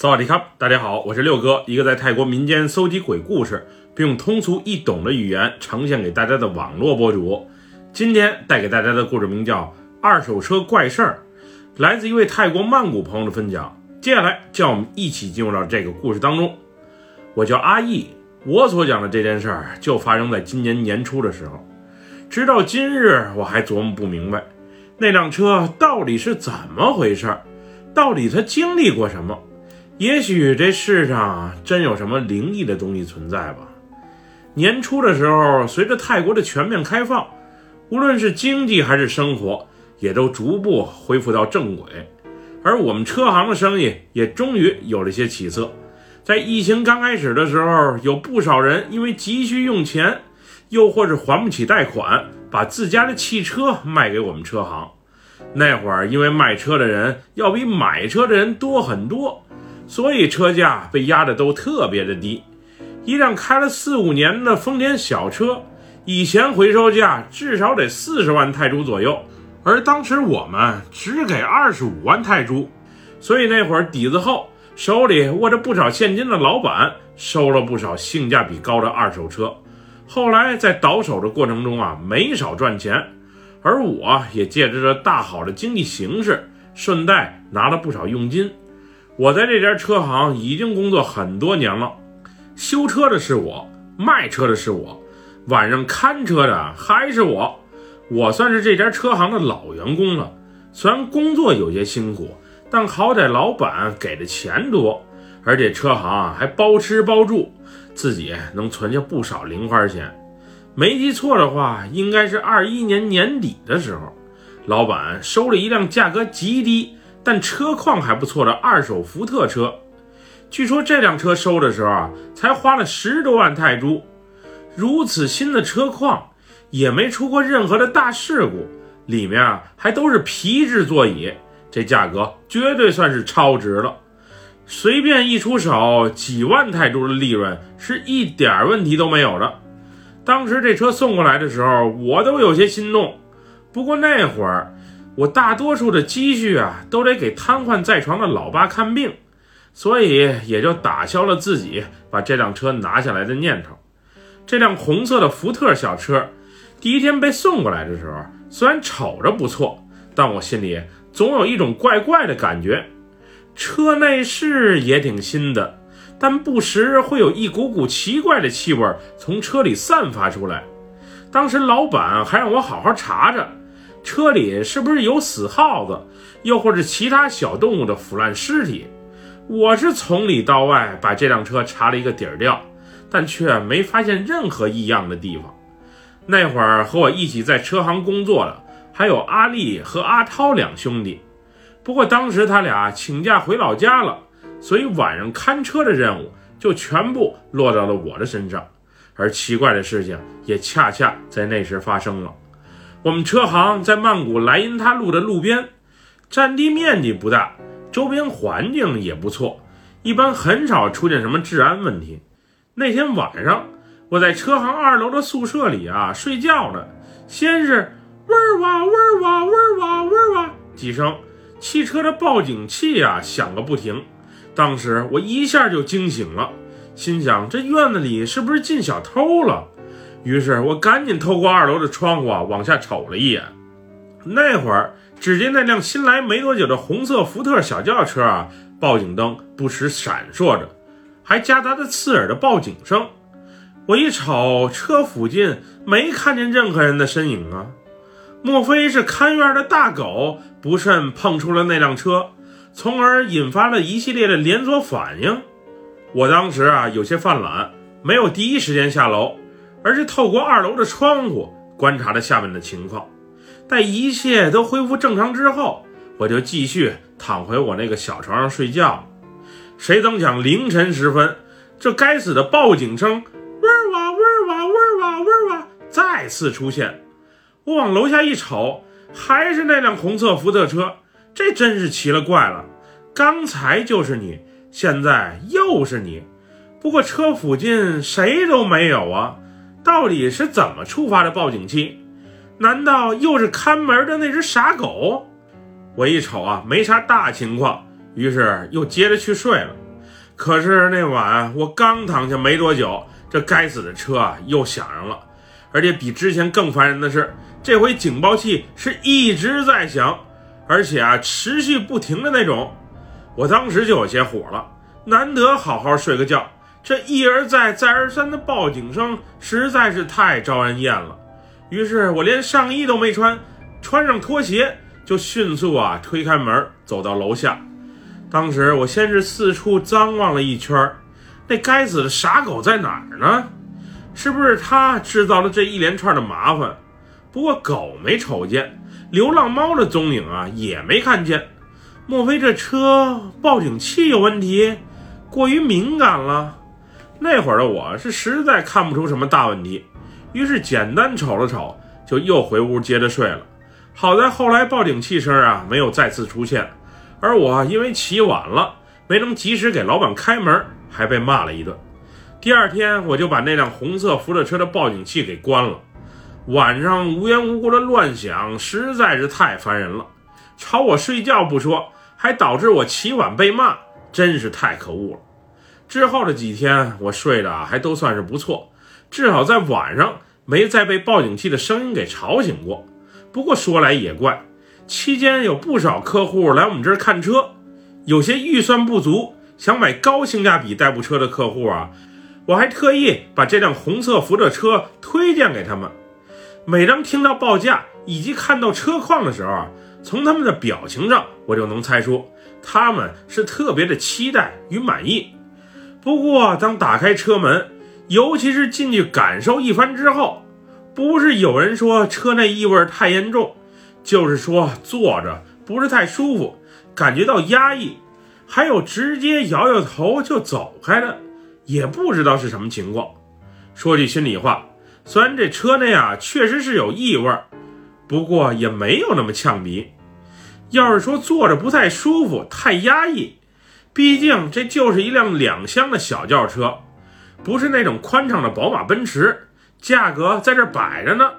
萨瓦迪卡，大家好，我是六哥，一个在泰国民间搜集鬼故事，并用通俗易懂的语言呈现给大家的网络博主。今天带给大家的故事名叫《二手车怪事儿》，来自一位泰国曼谷朋友的分享。接下来，叫我们一起进入到这个故事当中。我叫阿义，我所讲的这件事儿就发生在今年年初的时候。直到今日，我还琢磨不明白，那辆车到底是怎么回事儿，到底它经历过什么。也许这世上真有什么灵异的东西存在吧。年初的时候，随着泰国的全面开放，无论是经济还是生活，也都逐步恢复到正轨。而我们车行的生意也终于有了些起色。在疫情刚开始的时候，有不少人因为急需用钱，又或是还不起贷款，把自家的汽车卖给我们车行。那会儿，因为卖车的人要比买车的人多很多。所以车价被压的都特别的低，一辆开了四五年的丰田小车，以前回收价至少得四十万泰铢左右，而当时我们只给二十五万泰铢，所以那会儿底子厚，手里握着不少现金的老板收了不少性价比高的二手车，后来在倒手的过程中啊，没少赚钱，而我也借着这大好的经济形势，顺带拿了不少佣金。我在这家车行已经工作很多年了，修车的是我，卖车的是我，晚上看车的还是我，我算是这家车行的老员工了。虽然工作有些辛苦，但好歹老板给的钱多，而且车行还包吃包住，自己能存下不少零花钱。没记错的话，应该是二一年年底的时候，老板收了一辆价格极低。但车况还不错的二手福特车，据说这辆车收的时候啊，才花了十多万泰铢。如此新的车况，也没出过任何的大事故，里面啊还都是皮质座椅，这价格绝对算是超值了。随便一出手，几万泰铢的利润是一点问题都没有的。当时这车送过来的时候，我都有些心动。不过那会儿。我大多数的积蓄啊，都得给瘫痪在床的老爸看病，所以也就打消了自己把这辆车拿下来的念头。这辆红色的福特小车，第一天被送过来的时候，虽然瞅着不错，但我心里总有一种怪怪的感觉。车内饰也挺新的，但不时会有一股股奇怪的气味从车里散发出来。当时老板还让我好好查查。车里是不是有死耗子，又或者其他小动物的腐烂尸体？我是从里到外把这辆车查了一个底儿掉，但却没发现任何异样的地方。那会儿和我一起在车行工作的还有阿丽和阿涛两兄弟，不过当时他俩请假回老家了，所以晚上看车的任务就全部落到了我的身上。而奇怪的事情也恰恰在那时发生了。我们车行在曼谷莱茵他路的路边，占地面积不大，周边环境也不错，一般很少出现什么治安问题。那天晚上，我在车行二楼的宿舍里啊睡觉呢，先是嗡儿哇嗡儿哇嗡儿哇嗡儿哇几声，汽车的报警器啊响个不停。当时我一下就惊醒了，心想这院子里是不是进小偷了？于是我赶紧透过二楼的窗户啊往下瞅了一眼，那会儿只见那辆新来没多久的红色福特小轿车啊，报警灯不时闪烁着，还夹杂着刺耳的报警声。我一瞅，车附近没看见任何人的身影啊，莫非是看院的大狗不慎碰出了那辆车，从而引发了一系列的连锁反应？我当时啊有些犯懒，没有第一时间下楼。而是透过二楼的窗户观察着下面的情况，待一切都恢复正常之后，我就继续躺回我那个小床上睡觉。谁曾想凌晨时分，这该死的报警声“嗡儿哇嗡儿哇儿哇儿哇”再次出现。我往楼下一瞅，还是那辆红色福特车，这真是奇了怪了。刚才就是你，现在又是你，不过车附近谁都没有啊。到底是怎么触发的报警器？难道又是看门的那只傻狗？我一瞅啊，没啥大情况，于是又接着去睡了。可是那晚我刚躺下没多久，这该死的车啊又响上了，而且比之前更烦人的是，这回警报器是一直在响，而且啊持续不停的那种。我当时就有些火了，难得好好睡个觉，这一而再再而三的报警声实在是太招人厌了。于是我连上衣都没穿，穿上拖鞋就迅速啊推开门走到楼下。当时我先是四处张望了一圈，那该死的傻狗在哪儿呢？是不是他制造了这一连串的麻烦？不过狗没瞅见，流浪猫的踪影啊也没看见。莫非这车报警器有问题，过于敏感了？那会儿的我是实在看不出什么大问题，于是简单瞅了瞅，就又回屋接着睡了。好在后来报警器声啊没有再次出现，而我因为起晚了，没能及时给老板开门，还被骂了一顿。第二天我就把那辆红色福特车的报警器给关了。晚上无缘无故的乱响实在是太烦人了，吵我睡觉不说。还导致我起晚被骂，真是太可恶了。之后的几天，我睡得还都算是不错，至少在晚上没再被报警器的声音给吵醒过。不过说来也怪，期间有不少客户来我们这儿看车，有些预算不足，想买高性价比代步车的客户啊，我还特意把这辆红色福特车推荐给他们。每当听到报价以及看到车况的时候啊。从他们的表情上，我就能猜出他们是特别的期待与满意。不过，当打开车门，尤其是进去感受一番之后，不是有人说车内异味太严重，就是说坐着不是太舒服，感觉到压抑，还有直接摇摇头就走开的，也不知道是什么情况。说句心里话，虽然这车内啊确实是有异味。不过也没有那么呛鼻。要是说坐着不太舒服、太压抑，毕竟这就是一辆两厢的小轿车，不是那种宽敞的宝马、奔驰。价格在这摆着呢，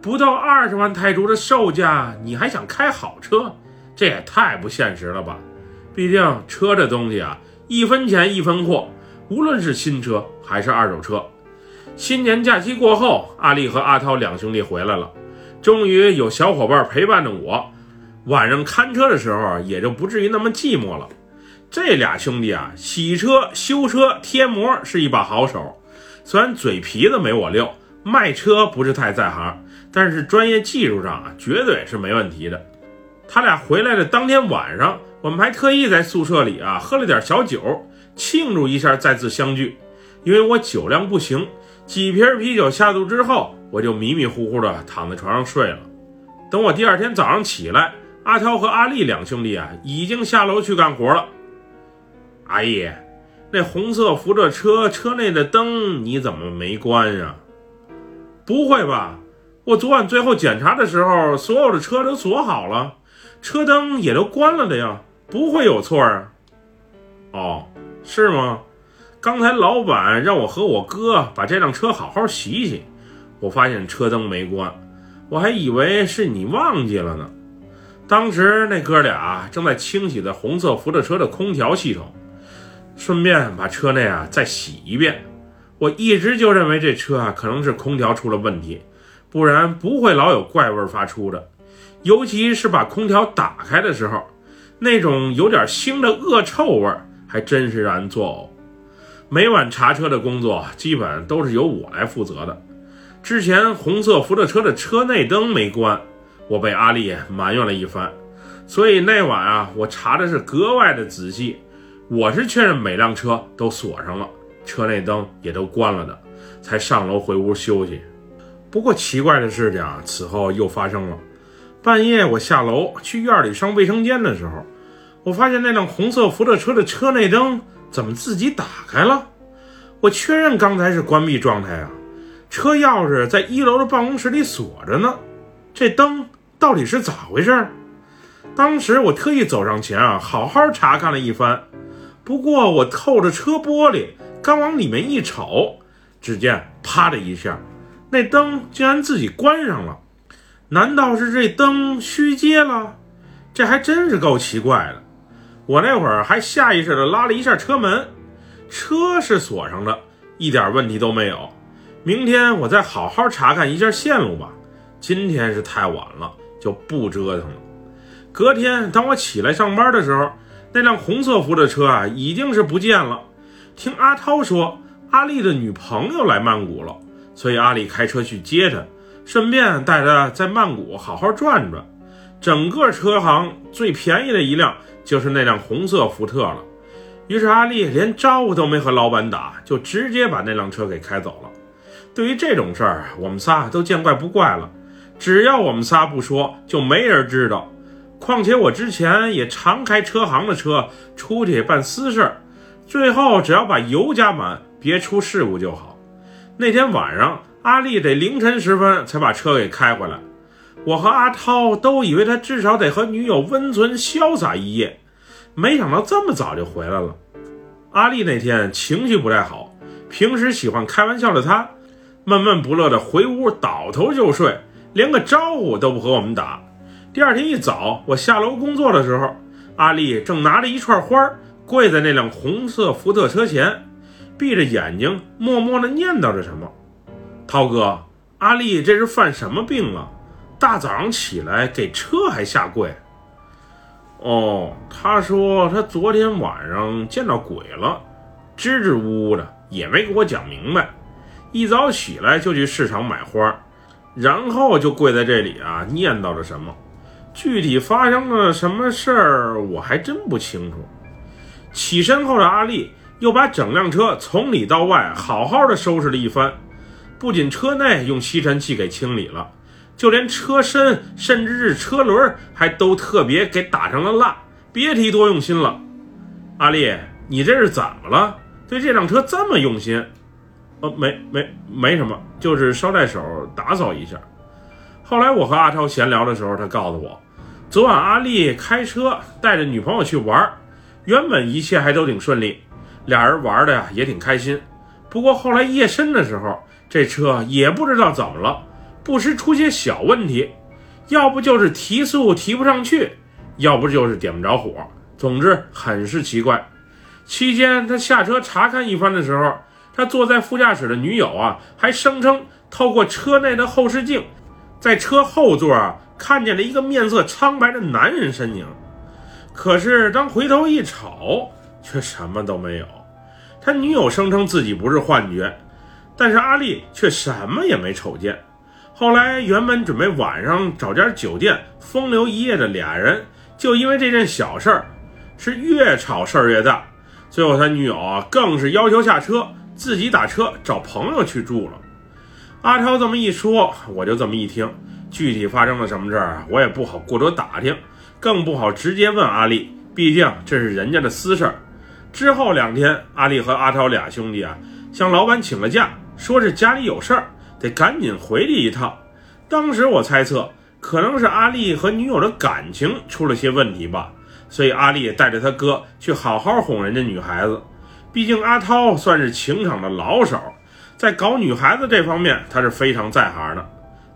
不到二十万泰铢的售价，你还想开好车？这也太不现实了吧！毕竟车这东西啊，一分钱一分货，无论是新车还是二手车。新年假期过后，阿丽和阿涛两兄弟回来了。终于有小伙伴陪伴着我，晚上看车的时候也就不至于那么寂寞了。这俩兄弟啊，洗车、修车、贴膜是一把好手。虽然嘴皮子没我溜，卖车不是太在行，但是专业技术上啊，绝对是没问题的。他俩回来的当天晚上，我们还特意在宿舍里啊喝了点小酒，庆祝一下再次相聚。因为我酒量不行，几瓶啤酒下肚之后。我就迷迷糊糊的躺在床上睡了。等我第二天早上起来，阿涛和阿丽两兄弟啊已经下楼去干活了。阿姨，那红色福特车车内的灯你怎么没关啊？不会吧？我昨晚最后检查的时候，所有的车都锁好了，车灯也都关了的呀，不会有错啊。哦，是吗？刚才老板让我和我哥把这辆车好好洗洗。我发现车灯没关，我还以为是你忘记了呢。当时那哥俩正在清洗的红色福特车的空调系统，顺便把车内啊再洗一遍。我一直就认为这车啊可能是空调出了问题，不然不会老有怪味发出的。尤其是把空调打开的时候，那种有点腥的恶臭味，还真是让人作呕。每晚查车的工作基本都是由我来负责的。之前红色福特车的车内灯没关，我被阿丽埋怨了一番，所以那晚啊，我查的是格外的仔细。我是确认每辆车都锁上了，车内灯也都关了的，才上楼回屋休息。不过奇怪的事情啊，此后又发生了。半夜我下楼去院里上卫生间的时候，我发现那辆红色福特车的车内灯怎么自己打开了？我确认刚才是关闭状态啊。车钥匙在一楼的办公室里锁着呢，这灯到底是咋回事？当时我特意走上前啊，好好查看了一番。不过我透着车玻璃，刚往里面一瞅，只见啪的一下，那灯竟然自己关上了。难道是这灯虚接了？这还真是够奇怪的。我那会儿还下意识的拉了一下车门，车是锁上的，一点问题都没有。明天我再好好查看一下线路吧。今天是太晚了，就不折腾了。隔天，当我起来上班的时候，那辆红色福特车啊，已经是不见了。听阿涛说，阿丽的女朋友来曼谷了，所以阿丽开车去接她，顺便带她在曼谷好好转转。整个车行最便宜的一辆就是那辆红色福特了。于是阿丽连招呼都没和老板打，就直接把那辆车给开走了。对于这种事儿，我们仨都见怪不怪了。只要我们仨不说，就没人知道。况且我之前也常开车行的车出去办私事儿，最后只要把油加满，别出事故就好。那天晚上，阿丽得凌晨时分才把车给开回来。我和阿涛都以为他至少得和女友温存潇洒一夜，没想到这么早就回来了。阿丽那天情绪不太好，平时喜欢开玩笑的她，闷闷不乐的回屋倒头就睡，连个招呼都不和我们打。第二天一早，我下楼工作的时候，阿丽正拿着一串花跪在那辆红色福特车前，闭着眼睛默默地念叨着什么。涛哥，阿丽这是犯什么病了？大早上起来给车还下跪。哦，他说他昨天晚上见到鬼了，支支吾吾的也没给我讲明白。一早起来就去市场买花，然后就跪在这里啊念叨着什么。具体发生了什么事儿我还真不清楚。起身后的阿丽又把整辆车从里到外好好的收拾了一番，不仅车内用吸尘器给清理了。就连车身，甚至是车轮，还都特别给打上了蜡，别提多用心了。阿丽，你这是怎么了？对这辆车这么用心？哦，没没没什么，就是捎带手打扫一下。后来我和阿超闲聊的时候，他告诉我，昨晚阿丽开车带着女朋友去玩，原本一切还都挺顺利，俩人玩的呀也挺开心。不过后来夜深的时候，这车也不知道怎么了。不时出些小问题，要不就是提速提不上去，要不就是点不着火，总之很是奇怪。期间他下车查看一番的时候，他坐在副驾驶的女友啊，还声称透过车内的后视镜，在车后座啊看见了一个面色苍白的男人身影。可是当回头一瞅，却什么都没有。他女友声称自己不是幻觉，但是阿丽却什么也没瞅见。后来，原本准备晚上找家酒店风流一夜的俩人，就因为这件小事儿，是越吵事儿越大。最后，他女友啊，更是要求下车，自己打车找朋友去住了。阿超这么一说，我就这么一听，具体发生了什么事儿，我也不好过多打听，更不好直接问阿丽，毕竟这是人家的私事儿。之后两天，阿丽和阿超俩兄弟啊，向老板请了假，说是家里有事儿。得赶紧回去一趟。当时我猜测，可能是阿丽和女友的感情出了些问题吧，所以阿丽带着他哥去好好哄人家女孩子。毕竟阿涛算是情场的老手，在搞女孩子这方面他是非常在行的。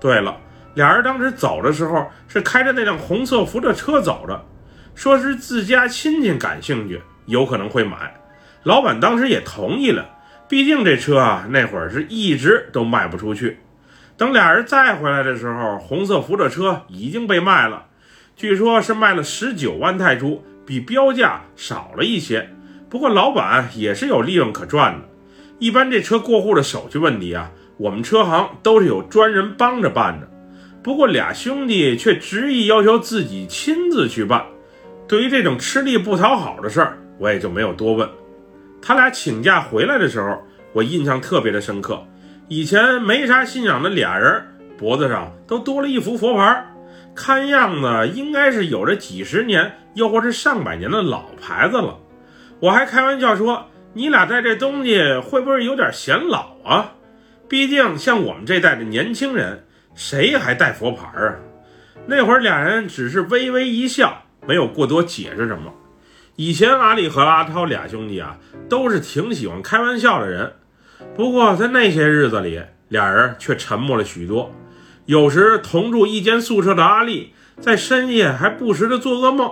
对了，俩人当时走的时候是开着那辆红色福特车走的，说是自家亲戚感兴趣，有可能会买。老板当时也同意了。毕竟这车啊，那会儿是一直都卖不出去。等俩人再回来的时候，红色福特车已经被卖了，据说是卖了十九万泰铢，比标价少了一些。不过老板也是有利润可赚的。一般这车过户的手续问题啊，我们车行都是有专人帮着办的。不过俩兄弟却执意要求自己亲自去办。对于这种吃力不讨好的事儿，我也就没有多问。他俩请假回来的时候，我印象特别的深刻。以前没啥信仰的俩人，脖子上都多了一幅佛牌，看样子应该是有着几十年，又或是上百年的老牌子了。我还开玩笑说：“你俩带这东西会不会有点显老啊？毕竟像我们这代的年轻人，谁还带佛牌啊？”那会儿俩人只是微微一笑，没有过多解释什么。以前阿丽和阿涛俩兄弟啊，都是挺喜欢开玩笑的人。不过在那些日子里，俩人却沉默了许多。有时同住一间宿舍的阿丽，在深夜还不时的做噩梦，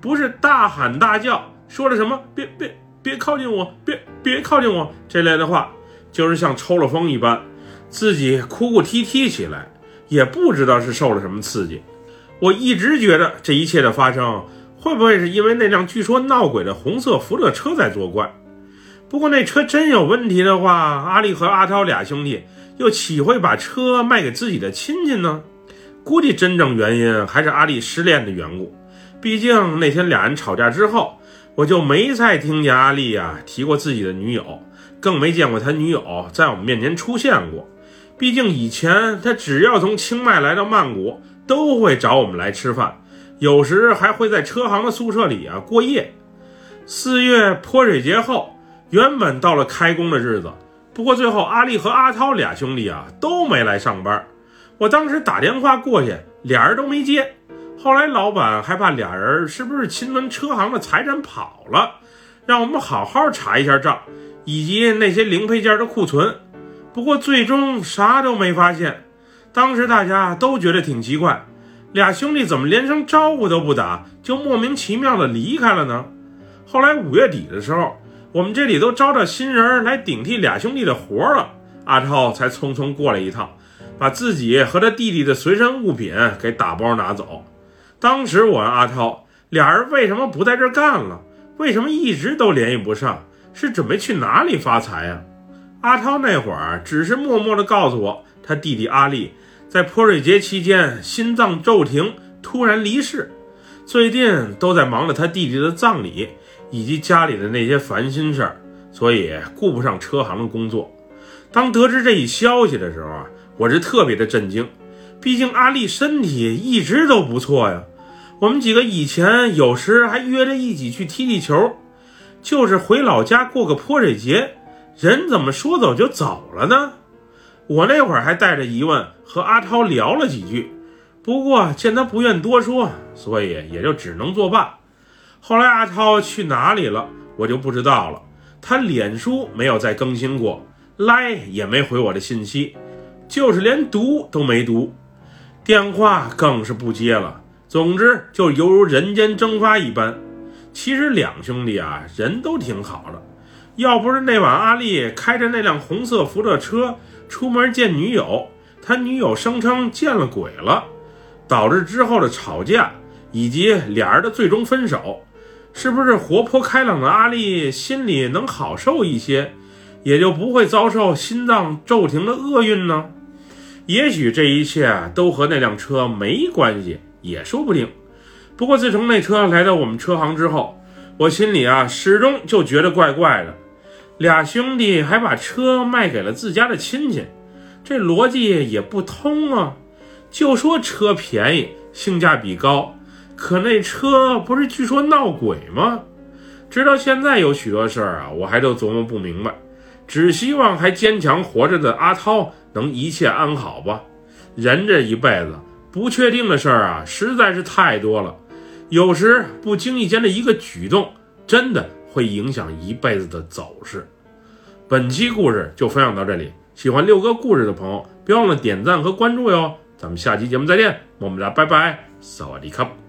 不是大喊大叫，说了什么“别别别靠近我，别别靠近我这类的话，就是像抽了风一般，自己哭哭啼啼起来，也不知道是受了什么刺激。我一直觉得这一切的发生，会不会是因为那辆据说闹鬼的红色福特车在作怪？不过那车真有问题的话，阿丽和阿涛俩兄弟又岂会把车卖给自己的亲戚呢？估计真正原因还是阿丽失恋的缘故。毕竟那天俩人吵架之后，我就没再听见阿丽呀提过自己的女友，更没见过他女友在我们面前出现过。毕竟以前他只要从清迈来到曼谷。都会找我们来吃饭，有时还会在车行的宿舍里啊过夜。四月泼水节后，原本到了开工的日子，不过最后阿丽和阿涛俩兄弟啊都没来上班。我当时打电话过去，俩人都没接。后来老板还怕俩人是不是侵吞车行的财产跑了，让我们好好查一下账，以及那些零配件的库存。不过最终啥都没发现。当时大家都觉得挺奇怪，俩兄弟怎么连声招呼都不打，就莫名其妙的离开了呢？后来五月底的时候，我们这里都招着新人来顶替俩兄弟的活了，阿涛才匆匆过来一趟，把自己和他弟弟的随身物品给打包拿走。当时我问阿涛，俩人为什么不在这干了？为什么一直都联系不上？是准备去哪里发财呀？阿涛那会儿只是默默地告诉我，他弟弟阿力。在泼水节期间，心脏骤停，突然离世。最近都在忙着他弟弟的葬礼以及家里的那些烦心事儿，所以顾不上车行的工作。当得知这一消息的时候啊，我是特别的震惊。毕竟阿力身体一直都不错呀。我们几个以前有时还约着一起去踢踢球，就是回老家过个泼水节，人怎么说走就走了呢？我那会儿还带着疑问和阿涛聊了几句，不过见他不愿多说，所以也就只能作罢。后来阿涛去哪里了，我就不知道了。他脸书没有再更新过，来也没回我的信息，就是连读都没读，电话更是不接了。总之就犹如人间蒸发一般。其实两兄弟啊，人都挺好的，要不是那晚阿丽开着那辆红色福特车。出门见女友，他女友声称见了鬼了，导致之后的吵架以及俩人的最终分手，是不是活泼开朗的阿丽心里能好受一些，也就不会遭受心脏骤停的厄运呢？也许这一切都和那辆车没关系，也说不定。不过自从那车来到我们车行之后，我心里啊始终就觉得怪怪的。俩兄弟还把车卖给了自家的亲戚，这逻辑也不通啊！就说车便宜，性价比高，可那车不是据说闹鬼吗？直到现在有许多事儿啊，我还都琢磨不明白。只希望还坚强活着的阿涛能一切安好吧。人这一辈子不确定的事儿啊，实在是太多了，有时不经意间的一个举动，真的。会影响一辈子的走势。本期故事就分享到这里，喜欢六哥故事的朋友，别忘了点赞和关注哟。咱们下期节目再见，么么哒，拜拜，萨瓦迪卡。